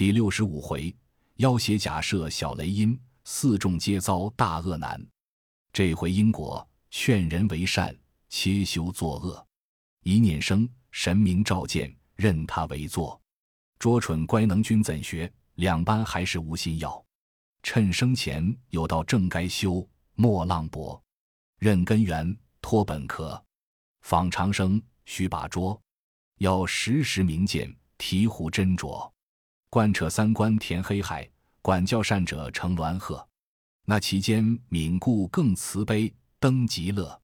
第六十五回，要挟假设小雷音，四众皆遭大恶难。这回因果劝人为善，切修作恶。一念生，神明召见，任他为作。拙蠢乖能君怎学？两班还是无心要。趁生前有道正该修，莫浪薄。任根源，托本壳。访长生，须把拙。要时时明鉴，醍醐斟酌。贯彻三观填黑海，管教善者成鸾鹤。那其间敏固更慈悲，登极乐。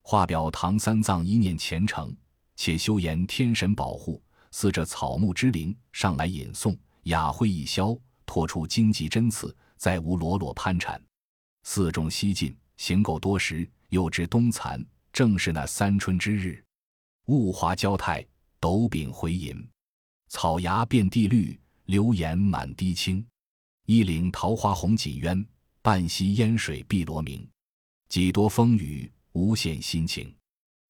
画表唐三藏一念虔诚，且修言天神保护，似这草木之灵上来引送，雅会一消，托出荆棘针刺，再无裸裸攀缠。四众西进，行够多时，又至冬残，正是那三春之日，雾华交泰。斗柄回吟，草芽遍地绿，流言满堤青。一岭桃花红锦鸢，半溪烟水碧罗明。几多风雨，无限心情。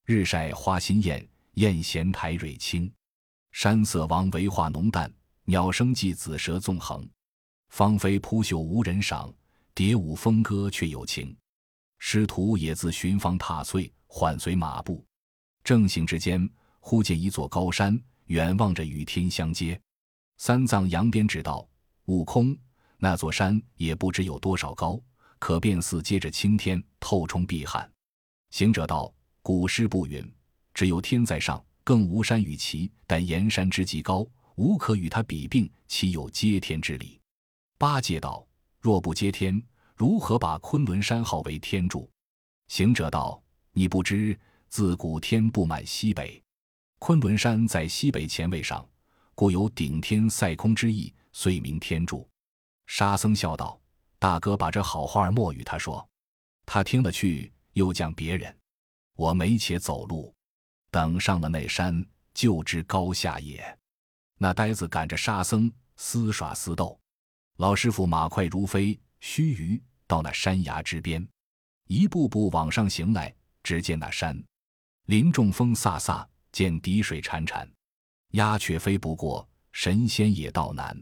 日晒花新艳，艳闲台蕊青。山色王维画浓淡，鸟声寄紫蛇纵横。芳菲扑绣无人赏，蝶舞蜂歌却有情。师徒也自寻芳踏翠，缓随马步。正行之间。忽见一座高山，远望着与天相接。三藏扬鞭指道：“悟空，那座山也不知有多少高，可便似接着青天，透冲碧汉。”行者道：“古诗不云，只有天在上，更无山与齐。但岩山之极高，无可与它比并，岂有接天之理？”八戒道：“若不接天，如何把昆仑山号为天柱？”行者道：“你不知，自古天布满西北。”昆仑山在西北前位上，故有顶天塞空之意，遂名天柱。沙僧笑道：“大哥把这好话莫与他说，他听了去，又讲别人。我没且走路，等上了那山，就知高下也。”那呆子赶着沙僧厮耍厮斗，老师傅马快如飞，须臾到那山崖之边，一步步往上行来。只见那山林中风飒飒。见滴水潺潺，鸦雀飞不过，神仙也道难。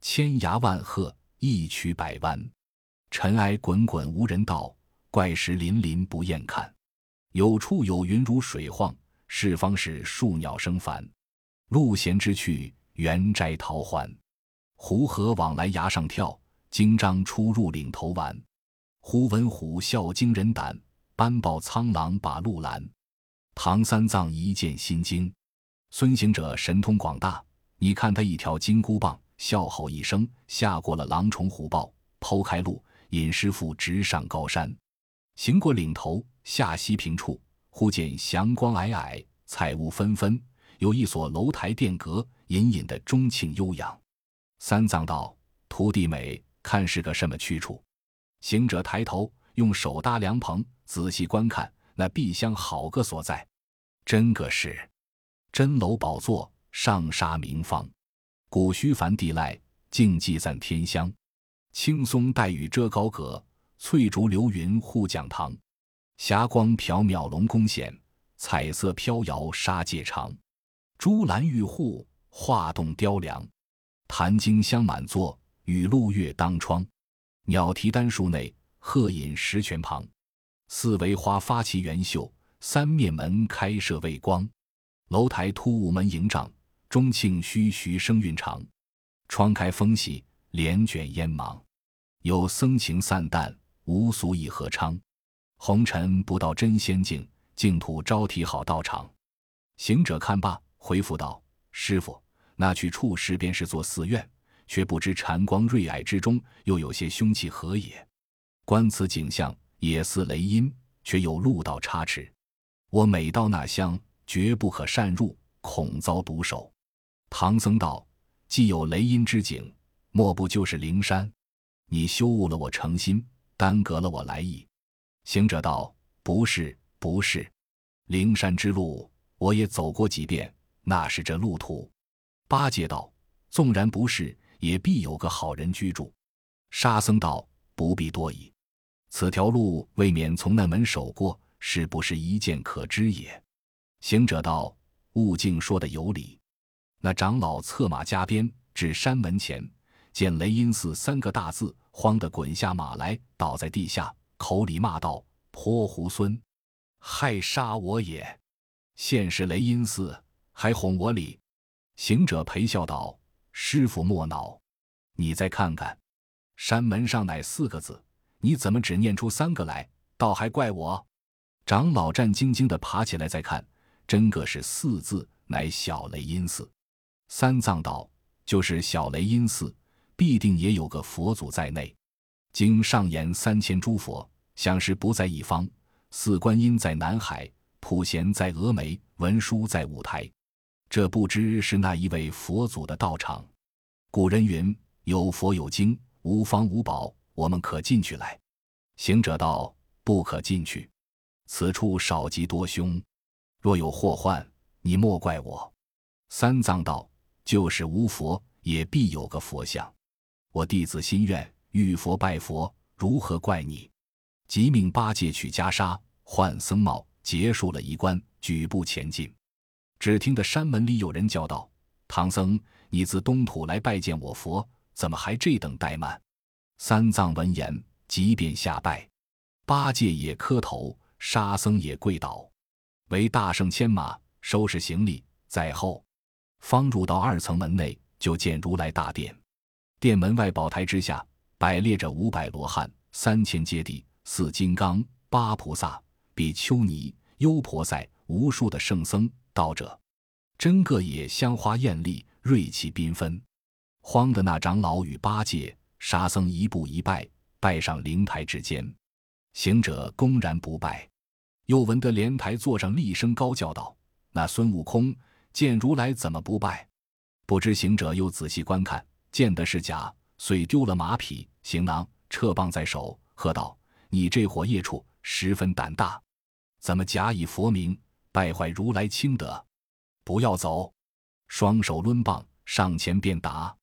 千崖万壑，一曲百弯，尘埃滚滚无人道，怪石林林不厌看。有处有云如水晃，是方是树鸟声烦。路闲之趣，园摘桃欢。湖河往来崖上跳，经章出入岭头玩。忽闻虎啸惊人胆，斑豹苍狼把路拦。唐三藏一见心惊，孙行者神通广大，你看他一条金箍棒，笑吼一声，吓过了狼虫虎豹，剖开路，引师傅直上高山。行过岭头，下西平处，忽见祥光霭霭，彩雾纷纷，有一所楼台殿阁，隐隐的钟情悠扬。三藏道：“徒弟美，看是个什么去处？”行者抬头，用手搭凉棚，仔细观看。那碧香好个所在，真个是真楼宝座，上沙明方，古虚梵地赖，静寂散天香。青松带雨遮高阁，翠竹流云护讲堂。霞光缥缈龙宫显，彩色飘摇沙界长。珠兰玉户，画栋雕梁。檀经香满座，雨露月当窗。鸟啼丹树内，鹤饮石泉旁。四围花发齐圆秀，三面门开设未光。楼台突兀门迎帐，钟磬虚徐声韵长。窗开风细，帘卷烟茫。有僧情散淡，无俗以和昌。红尘不到真仙境，净土招提好道场。行者看罢，回复道：“师傅，那去处时便是座寺院，却不知禅光瑞霭之中，又有些凶气何也？观此景象。”也似雷音，却有路道差池。我每到那乡，绝不可擅入，恐遭毒手。唐僧道：“既有雷音之景，莫不就是灵山？你羞误了我诚心，耽搁了我来意。”行者道：“不是，不是。灵山之路，我也走过几遍，那是这路途。”八戒道：“纵然不是，也必有个好人居住。”沙僧道：“不必多疑。”此条路未免从那门守过，是不是一见可知也？行者道：“悟净说的有理。”那长老策马加鞭，至山门前，见雷音寺三个大字，慌得滚下马来，倒在地下，口里骂道：“泼猢狲，害杀我也！现是雷音寺，还哄我礼。”行者陪笑道：“师傅莫恼，你再看看，山门上乃四个字，你怎么只念出三个来？倒还怪我。”长老战兢兢地爬起来再看，真个是四字，乃小雷音寺。三藏道：“就是小雷音寺，必定也有个佛祖在内。经上言三千诸佛，想是不在一方。四观音在南海，普贤在峨眉，文殊在五台。”这不知是那一位佛祖的道场。古人云：“有佛有经，无方无宝，我们可进去来。”行者道：“不可进去，此处少吉多凶，若有祸患，你莫怪我。”三藏道：“就是无佛，也必有个佛像。我弟子心愿，遇佛拜佛，如何怪你？”即命八戒取袈裟，换僧帽，结束了一关，举步前进。只听得山门里有人叫道：“唐僧，你自东土来拜见我佛，怎么还这等怠慢？”三藏闻言，即便下拜。八戒也磕头，沙僧也跪倒，为大圣牵马，收拾行李，在后。方入到二层门内，就见如来大殿。殿门外宝台之下，摆列着五百罗汉、三千揭谛、四金刚、八菩萨、比丘尼、优婆塞，无数的圣僧。道者，真个也香花艳丽，瑞气缤纷。慌的那长老与八戒、沙僧一步一拜，拜上灵台之间。行者公然不拜，又闻得莲台座上厉声高叫道：“那孙悟空见如来怎么不拜？”不知行者又仔细观看，见的是假，遂丢了马匹、行囊，撤棒在手，喝道：“你这伙孽畜，十分胆大，怎么假以佛名？”败坏如来清德，不要走！双手抡棒上前便打。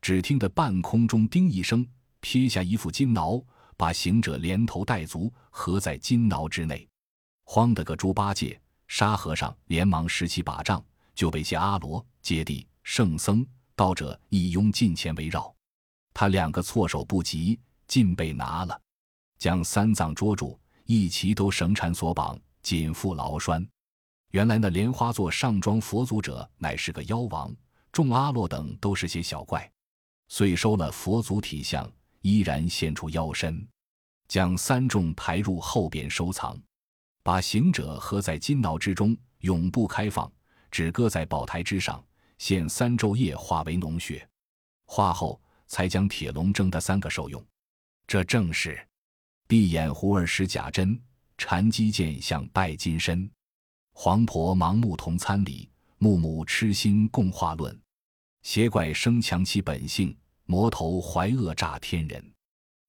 只听得半空中叮一声，撇下一副金挠，把行者连头带足合在金挠之内。慌得个猪八戒、沙和尚连忙拾起把杖，就被些阿罗、揭谛、圣僧、道者一拥近前围绕。他两个措手不及，尽被拿了，将三藏捉住，一齐都绳缠索绑，紧缚牢拴。原来那莲花座上装佛祖者，乃是个妖王，众阿罗等都是些小怪，遂收了佛祖体相，依然现出妖身，将三众抬入后边收藏，把行者合在金脑之中，永不开放，只搁在宝台之上，现三昼夜化为脓血，化后才将铁笼蒸的三个受用。这正是闭眼胡儿使假真，禅机剑向拜金身。黄婆盲目同参礼，木木痴心共话论。邪怪生强其本性，魔头怀恶诈天人。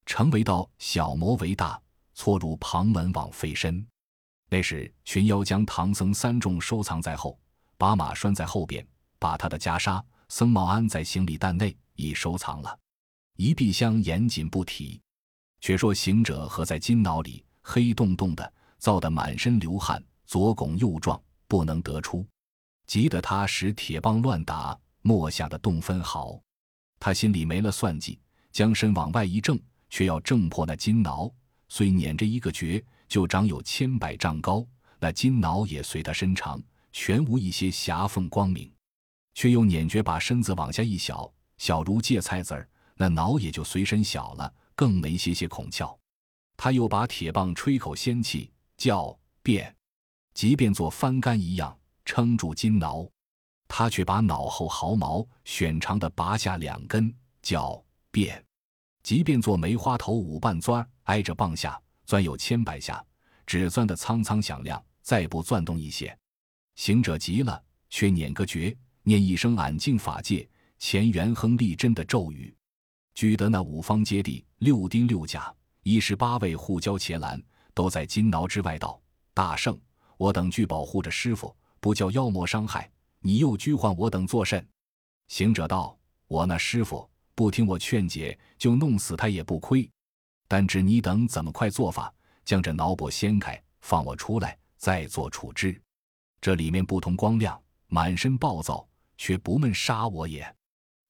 成为道，小魔为大，错入旁门枉费身。那时群妖将唐僧三众收藏在后，把马拴在后边，把他的袈裟、僧帽安在行李担内，已收藏了。一壁箱严谨不提。却说行者合在金牢里，黑洞洞的，燥得满身流汗。左拱右撞，不能得出，急得他使铁棒乱打，莫想的动分毫。他心里没了算计，将身往外一挣，却要挣破那金牢，虽捻着一个诀，就长有千百丈高。那金挠也随他身长，全无一些狭缝光明，却又捻诀把身子往下一小，小如芥菜籽儿，那挠也就随身小了，更没些些孔窍。他又把铁棒吹口仙气，叫变。即便做翻竿一样撑住金挠，他却把脑后毫毛选长的拔下两根，叫变；即便做梅花头五瓣钻，挨着棒下钻有千百下，只钻得苍苍响亮，再不钻动一些。行者急了，却捻个诀，念一声俺净法界前元亨利贞的咒语，居得那五方揭谛、六丁六甲、一十八位护教伽蓝都在金挠之外道：“大圣。”我等俱保护着师傅，不叫妖魔伤害。你又拘唤我等作甚？行者道：“我那师傅不听我劝解，就弄死他也不亏。但知你等怎么快做法，将这脑钵掀开，放我出来，再做处置。这里面不同光亮，满身暴躁，却不闷杀我也。”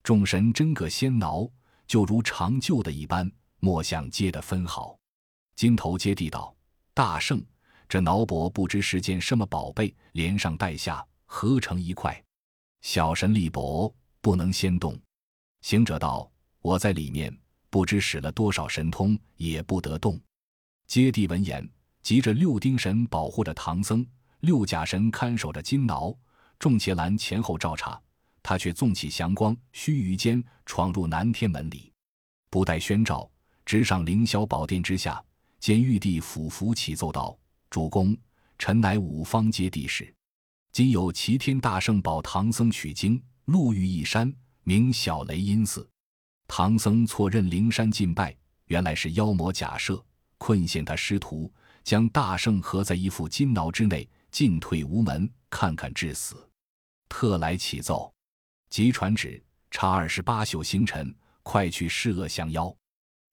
众神真个先挠，就如长旧的一般，莫想接得分毫。金头接地道：“大圣，这脑脖不知是件什么宝贝，连上带下合成一块。小神力薄，不能先动。”行者道：“我在里面，不知使了多少神通，也不得动。”揭谛闻言，急着六丁神保护着唐僧，六甲神看守着金挠，众伽蓝前后照察。他却纵起祥光，须臾间闯入南天门里，不待宣召，直上凌霄宝殿之下，见玉帝俯伏起奏道：“主公，臣乃五方揭谛使，今有齐天大圣保唐僧取经，路遇一山，名小雷音寺。唐僧错认灵山进拜，原来是妖魔假设，困陷他师徒，将大圣合在一副金牢之内，进退无门，看看致死。特来启奏。”即传旨，查二十八宿星辰，快去施恶降妖。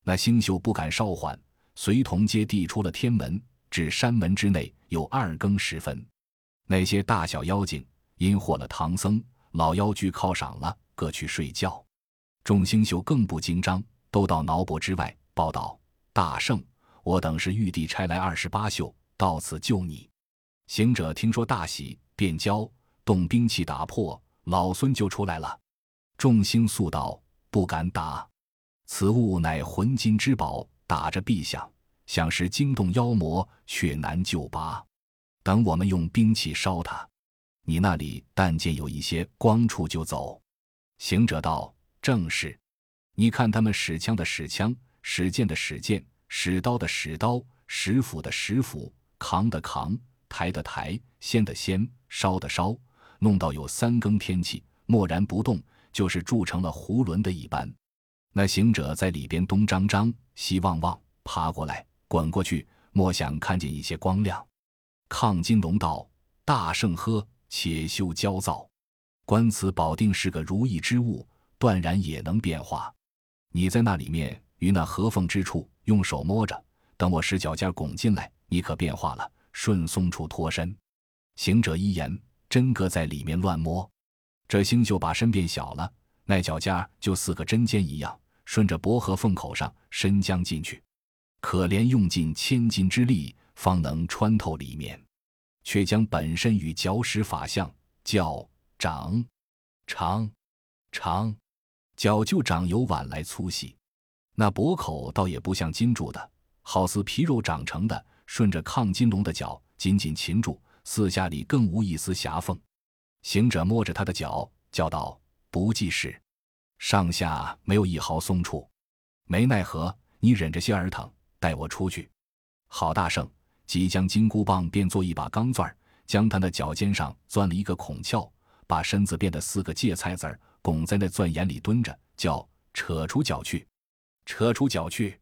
那星宿不敢稍缓，随同接递出了天门，至山门之内，有二更时分。那些大小妖精因获了唐僧，老妖居犒赏了，各去睡觉。众星宿更不惊张，都到脑脖之外报道：“大圣，我等是玉帝差来二十八宿，到此救你。”行者听说大喜，便教动兵器打破。老孙就出来了，众星宿道不敢打，此物乃魂金之宝，打着必响，想是惊动妖魔，却难救拔。等我们用兵器烧它，你那里但见有一些光处就走。行者道：“正是，你看他们使枪的使枪，使剑的使剑，使刀的使刀，使斧的使斧，扛的扛，抬的抬，掀的掀，烧的烧。”弄到有三更天气，默然不动，就是铸成了囫囵的一般。那行者在里边东张张，西望望，爬过来，滚过去，莫想看见一些光亮。亢金龙道：“大圣呵，且休焦躁，观此宝定是个如意之物，断然也能变化。你在那里面，于那合缝之处，用手摸着，等我使脚尖拱进来，你可变化了，顺松处脱身。”行者一言。真格在里面乱摸，这星宿把身变小了，那脚尖就似个针尖一样，顺着薄荷缝口上伸将进去。可怜用尽千斤之力，方能穿透里面，却将本身与脚使法相，叫长、长、长，脚就长由碗来粗细。那脖口倒也不像金铸的，好似皮肉长成的，顺着亢金龙的脚紧紧擒住。四下里更无一丝狭缝，行者摸着他的脚，叫道：“不济事，上下没有一毫松处。没奈何，你忍着些儿疼，带我出去。”好大圣，即将金箍棒变做一把钢钻，将他的脚尖上钻了一个孔窍，把身子变得四个芥菜籽拱在那钻眼里蹲着，叫扯出脚去，扯出脚去。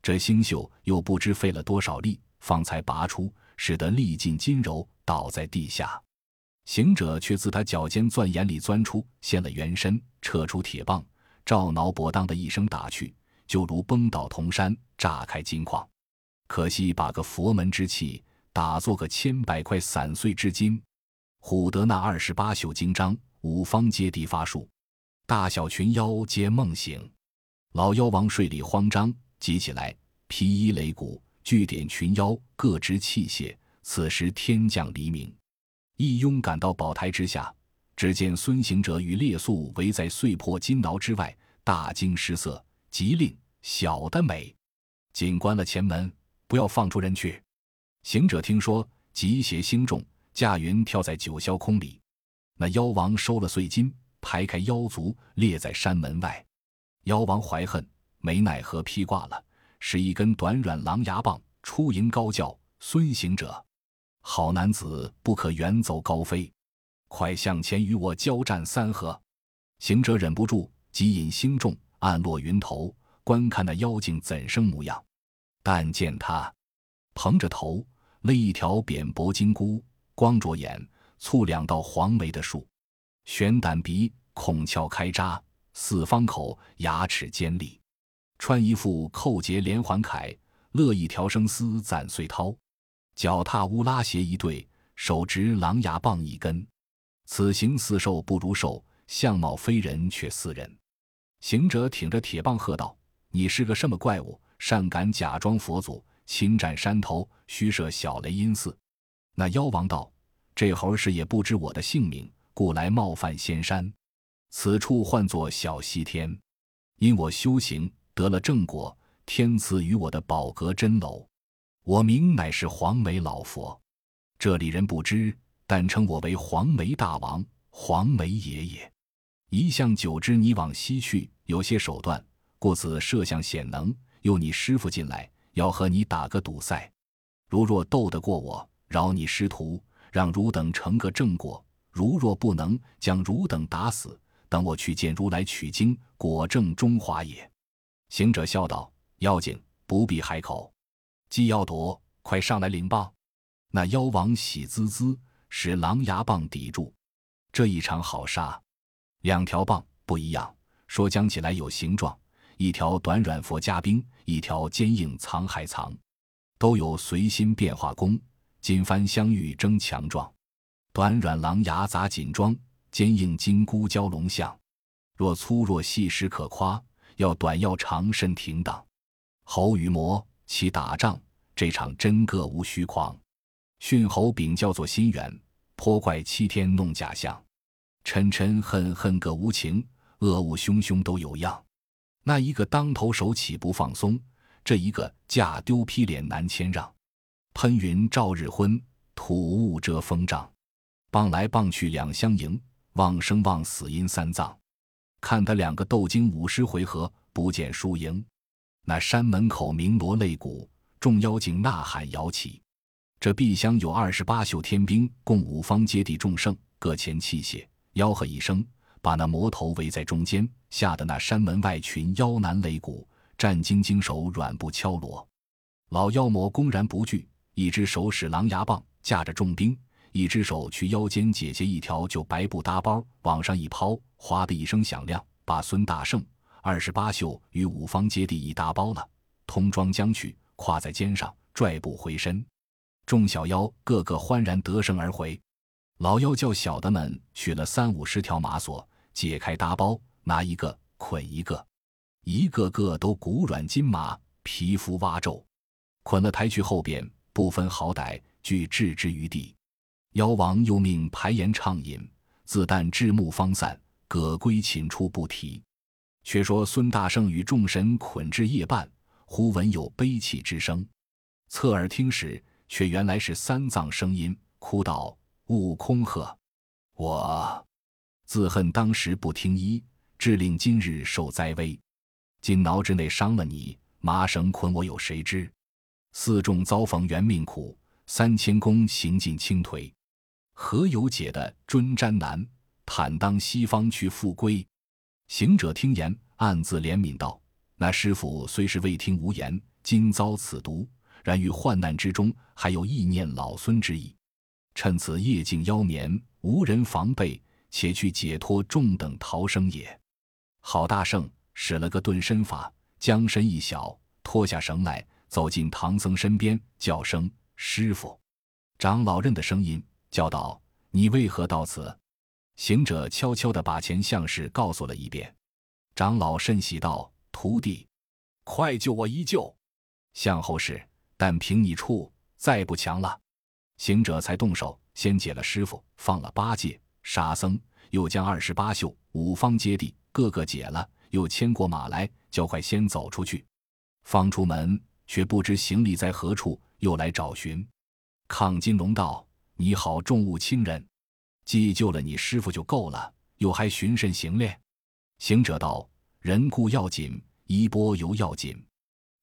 这星宿又不知费了多少力，方才拔出，使得力尽筋柔。倒在地下，行者却自他脚尖钻眼里钻出，现了原身，撤出铁棒，照挠脖当的一声打去，就如崩倒铜山，炸开金矿。可惜把个佛门之气打作个千百块散碎之金，唬得那二十八宿经章，五方揭谛发术，大小群妖皆梦醒。老妖王睡里慌张，急起来，披衣擂鼓，聚点群妖，各执器械。此时天降黎明，一拥赶到宝台之下，只见孙行者与列宿围在碎破金牢之外，大惊失色，急令小的美，紧关了前门，不要放出人去。行者听说，急邪心重，驾云跳在九霄空里。那妖王收了碎金，排开妖族，列在山门外。妖王怀恨，没奈何，披挂了，使一根短软狼牙棒出迎高叫：“孙行者！”好男子不可远走高飞，快向前与我交战三合。行者忍不住，急引星众暗落云头，观看那妖精怎生模样。但见他蓬着头，勒一条扁薄金箍，光着眼，蹙两道黄眉的树，悬胆鼻，孔窍开扎，四方口，牙齿尖利，穿一副扣结连环铠，勒一条生丝攒碎绦。脚踏乌拉鞋一对，手执狼牙棒一根，此行似兽不如兽，相貌非人却似人。行者挺着铁棒喝道：“你是个什么怪物？擅敢假装佛祖，侵占山头，虚设小雷音寺？”那妖王道：“这猴是也不知我的姓名，故来冒犯仙山。此处唤作小西天，因我修行得了正果，天赐予我的宝阁真楼。我名乃是黄眉老佛，这里人不知，但称我为黄眉大王、黄眉爷爷。一向久知你往西去，有些手段，故此设想显能，诱你师傅进来，要和你打个赌赛。如若斗得过我。”饶你师徒，让汝等成个正果；如若不能，将汝等打死。等我去见如来取经，果证中华也。行者笑道：“妖精，不必开口。既要夺，快上来领棒。”那妖王喜滋滋，使狼牙棒抵住。这一场好杀，两条棒不一样，说讲起来有形状：一条短软佛加冰，一条坚硬藏海藏，都有随心变化功。锦帆相遇争强壮，短软狼牙杂锦装，坚硬金箍蛟龙象。若粗若细时可夸，要短要长甚停当。猴与魔齐打仗，这场真个无虚狂。训猴柄叫做心猿，泼怪七天弄假象。嗔嗔恨恨个无情，恶恶凶凶都有样。那一个当头手起不放松，这一个架丢劈脸难谦让。喷云照日昏，吐雾遮风障。棒来棒去两相迎，旺生旺死因三藏。看他两个斗经五十回合，不见输赢。那山门口鸣锣擂鼓，众妖精呐喊摇旗。这碧香有二十八宿天兵，共五方揭谛众圣，各前器械，吆喝一声，把那魔头围在中间，吓得那山门外群妖男擂鼓，战兢兢手软步敲锣。老妖魔公然不惧。一只手使狼牙棒，架着重兵；一只手去腰间解下一条旧白布搭包，往上一抛，哗的一声响亮，把孙大圣二十八宿与五方揭谛一搭包了，通装将去，挎在肩上，拽步回身。众小妖个个欢然得胜而回。老妖叫小的们取了三五十条马索，解开搭包，拿一个捆一个，一个个都骨软筋麻，皮肤蛙皱，捆了抬去后边。不分好歹，俱置之于地。妖王又命排言畅饮，自旦至暮方散，葛归寝处不提。却说孙大圣与众神捆至夜半，忽闻有悲泣之声，侧耳听时，却原来是三藏声音，哭道：“悟空呵，我自恨当时不听医，致令今日受灾危。今挠之内伤了你，麻绳捆我有谁知？”四众遭逢缘命苦，三千功行尽倾颓，何有解的尊瞻难？坦当西方去复归。行者听言，暗自怜悯道：“那师傅虽是未听无言，今遭此毒，然于患难之中，还有意念老孙之意。趁此夜静妖眠，无人防备，且去解脱众等逃生也。”郝大圣使了个遁身法，将身一小，脱下绳来。走进唐僧身边，叫声“师傅”，长老认的声音，叫道：“你为何到此？”行者悄悄地把前相事告诉了一遍。长老甚喜道：“徒弟，快救我一救！向后事，但凭你处，再不强了。”行者才动手，先解了师傅，放了八戒、沙僧，又将二十八宿五方揭谛各个解了，又牵过马来，叫快先走出去。方出门。却不知行李在何处，又来找寻。亢金龙道：“你好，重物轻人，既救了你师傅就够了，又还寻甚行练？”行者道：“人固要紧，衣钵犹要紧。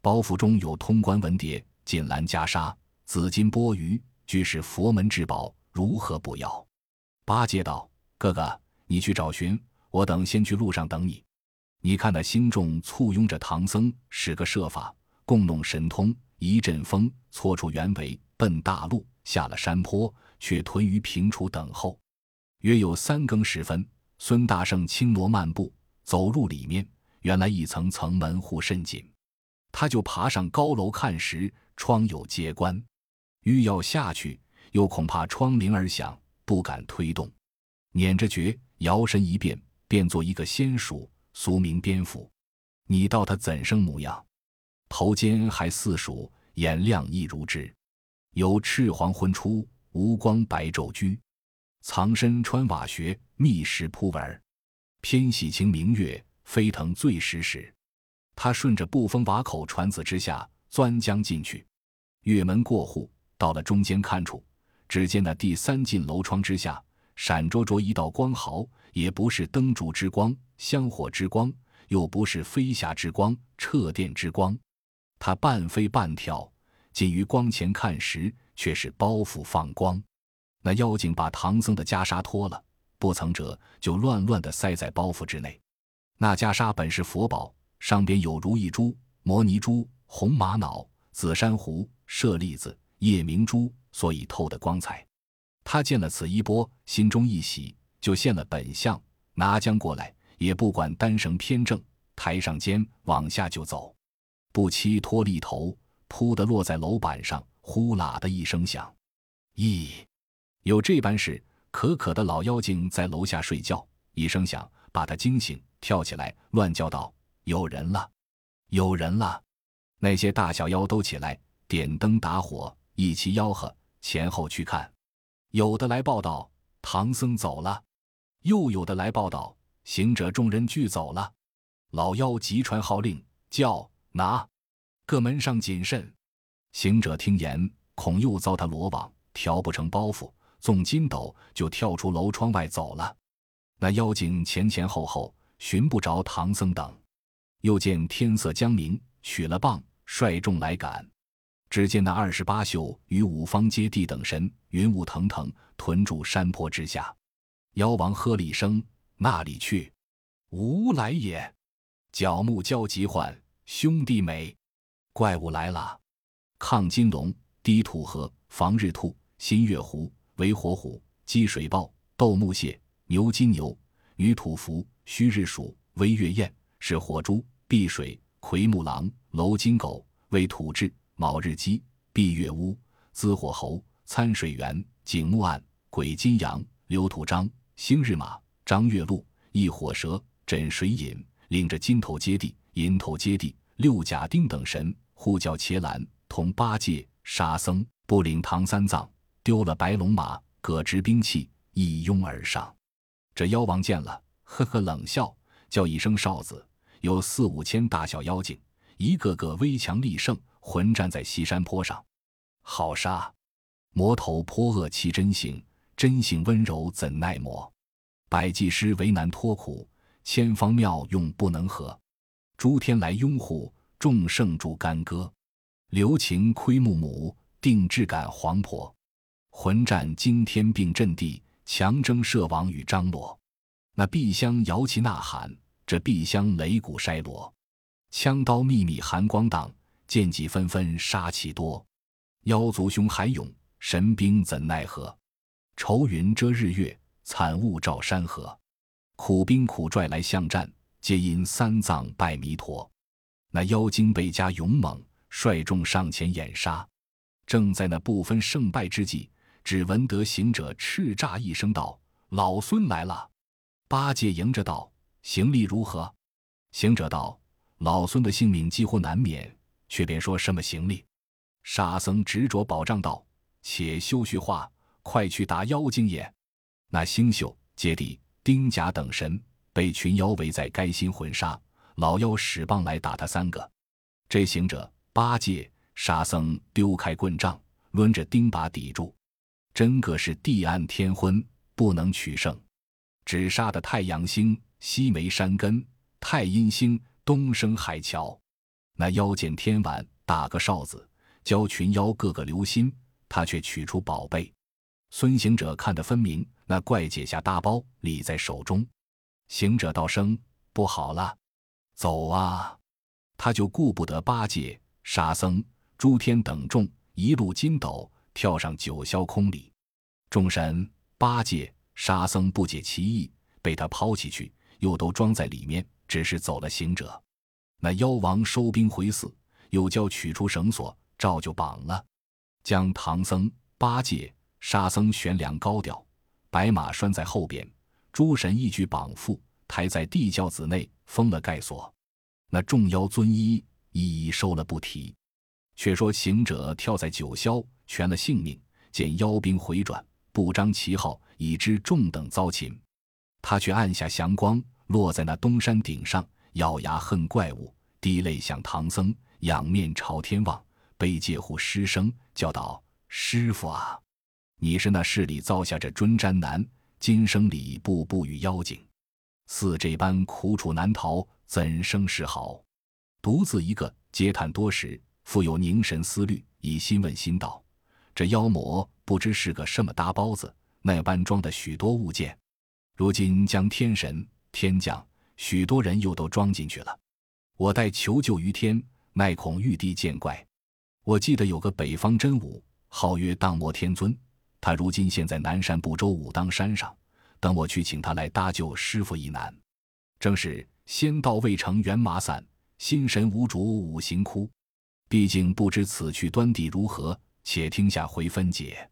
包袱中有通关文牒、锦兰袈裟、紫金钵盂，俱是佛门至宝，如何不要？”八戒道：“哥哥，你去找寻，我等先去路上等你。你看那心众簇拥着唐僧，使个设法。”共弄神通，一阵风搓出原尾，奔大路，下了山坡，却屯于平处等候。约有三更时分，孙大圣轻挪漫步，走入里面，原来一层层门户甚紧，他就爬上高楼看时，窗有揭关，欲要下去，又恐怕窗铃而响，不敢推动，捻着诀，摇身一变，变作一个仙鼠，俗名蝙蝠。你道他怎生模样？头尖还似鼠，眼亮亦如之。由赤黄昏出，无光白昼居。藏身穿瓦穴，密室铺文。偏喜晴明月，飞腾醉时时。他顺着不封瓦口船子之下钻将进去，越门过户，到了中间看处，只见那第三进楼窗之下。闪烁着一道光毫，也不是灯烛之光、香火之光，又不是飞霞之光、掣电之光。他半飞半跳，近于光前看时，却是包袱放光。那妖精把唐僧的袈裟脱了，不曾折，就乱乱地塞在包袱之内。那袈裟本是佛宝，上边有如意珠、摩尼珠、红玛瑙、紫珊瑚、舍利子、夜明珠，所以透的光彩。他见了此衣钵，心中一喜，就现了本相，拿将过来，也不管单绳偏正，抬上肩往下就走，不期脱力头，扑的落在楼板上，呼啦的一声响。咦，有这般事？可可的老妖精在楼下睡觉，一声响把他惊醒，跳起来乱叫道：“有人了，有人了！”那些大小妖都起来，点灯打火，一齐吆喝，前后去看。有的来报道唐僧走了，又有的来报道行者众人俱走了。老妖急传号令，叫拿，各门上谨慎。行者听言，恐又遭他罗网，调不成包袱，纵筋斗就跳出楼窗外走了。那妖精前前后后寻不着唐僧等，又见天色将明，取了棒，率众来赶。只见那二十八宿与五方揭谛等神云雾腾腾屯住山坡之下，妖王喝了一声：“那里去？吾来也！角木焦急唤兄弟美，怪物来了！亢金龙、低土河、防日兔、新月狐、为火虎、积水豹、斗木蟹、牛金牛、女土蝠、虚日鼠、微月燕、是火猪、碧水、奎木狼、楼金狗、为土质。卯日鸡、闭月乌、滋火猴、参水猿、景木案、鬼金羊、刘土张、星日马、张月鹿、一火蛇、枕水隐，领着金头接地、银头接地、六甲丁等神呼叫伽蓝，同八戒、沙僧，不领唐三藏，丢了白龙马，各执兵器，一拥而上。这妖王见了，呵呵冷笑，叫一声哨子，有四五千大小妖精，一个个威强力胜。混战在西山坡上，好杀！魔头颇恶其真性，真性温柔怎耐磨？百济师为难托苦，千方妙用不能合。诸天来拥护，众圣助干戈。留情窥木母，定志感黄婆。魂战惊天并震地，强征摄王与张罗。那碧香摇旗呐喊，这碧香擂鼓筛锣，枪刀密密寒光荡。剑戟纷纷杀气多，妖族凶悍勇，神兵怎奈何？愁云遮日月，惨雾罩山河。苦兵苦拽来相战，皆因三藏拜弥陀。那妖精倍加勇猛，率众上前掩杀。正在那不分胜败之际，只闻得行者叱咤一声道：“老孙来了！”八戒迎着道：“行力如何？”行者道：“老孙的性命几乎难免。”却便说什么行李？沙僧执着宝杖道：“且休叙话，快去打妖精也！”那星宿、揭谛、丁甲等神被群妖围在该心魂杀，老妖使棒来打他三个。这行者、八戒、沙僧丢开棍杖，抡着钉耙抵住，真个是地暗天昏，不能取胜。只杀得太阳星西没山根，太阴星东升海桥。那妖见天晚，打个哨子，教群妖个个留心。他却取出宝贝，孙行者看得分明。那怪解下大包，理在手中。行者道声不好了，走啊！他就顾不得八戒、沙僧、诸天等众，一路筋斗跳上九霄空里。众神八戒、沙僧不解其意，被他抛弃去，又都装在里面，只是走了行者。那妖王收兵回寺，又叫取出绳索，照就绑了，将唐僧、八戒、沙僧悬梁高吊，白马拴在后边，诸神一举绑缚，抬在地窖子内，封了盖锁。那众妖尊衣一一收了不提。却说行者跳在九霄，全了性命，见妖兵回转，不张旗号，已知众等遭擒。他却按下祥光，落在那东山顶上，咬牙恨怪物，滴泪向唐僧，仰面朝天望，悲戒护师声，叫道：“师傅啊，你是那世里造下这尊瞻难，今生里步步与妖精，似这般苦楚难逃，怎生是好？”独自一个嗟叹多时。复有凝神思虑，以心问心道：“这妖魔不知是个什么大包子，那般装的许多物件，如今将天神、天将许多人又都装进去了。我待求救于天，奈恐玉帝见怪。我记得有个北方真武，号曰荡魔天尊，他如今现在南山不周武当山上，等我去请他来搭救师傅一难。正是仙道未成圆马散，心神无主五行枯。”毕竟不知此去端地如何，且听下回分解。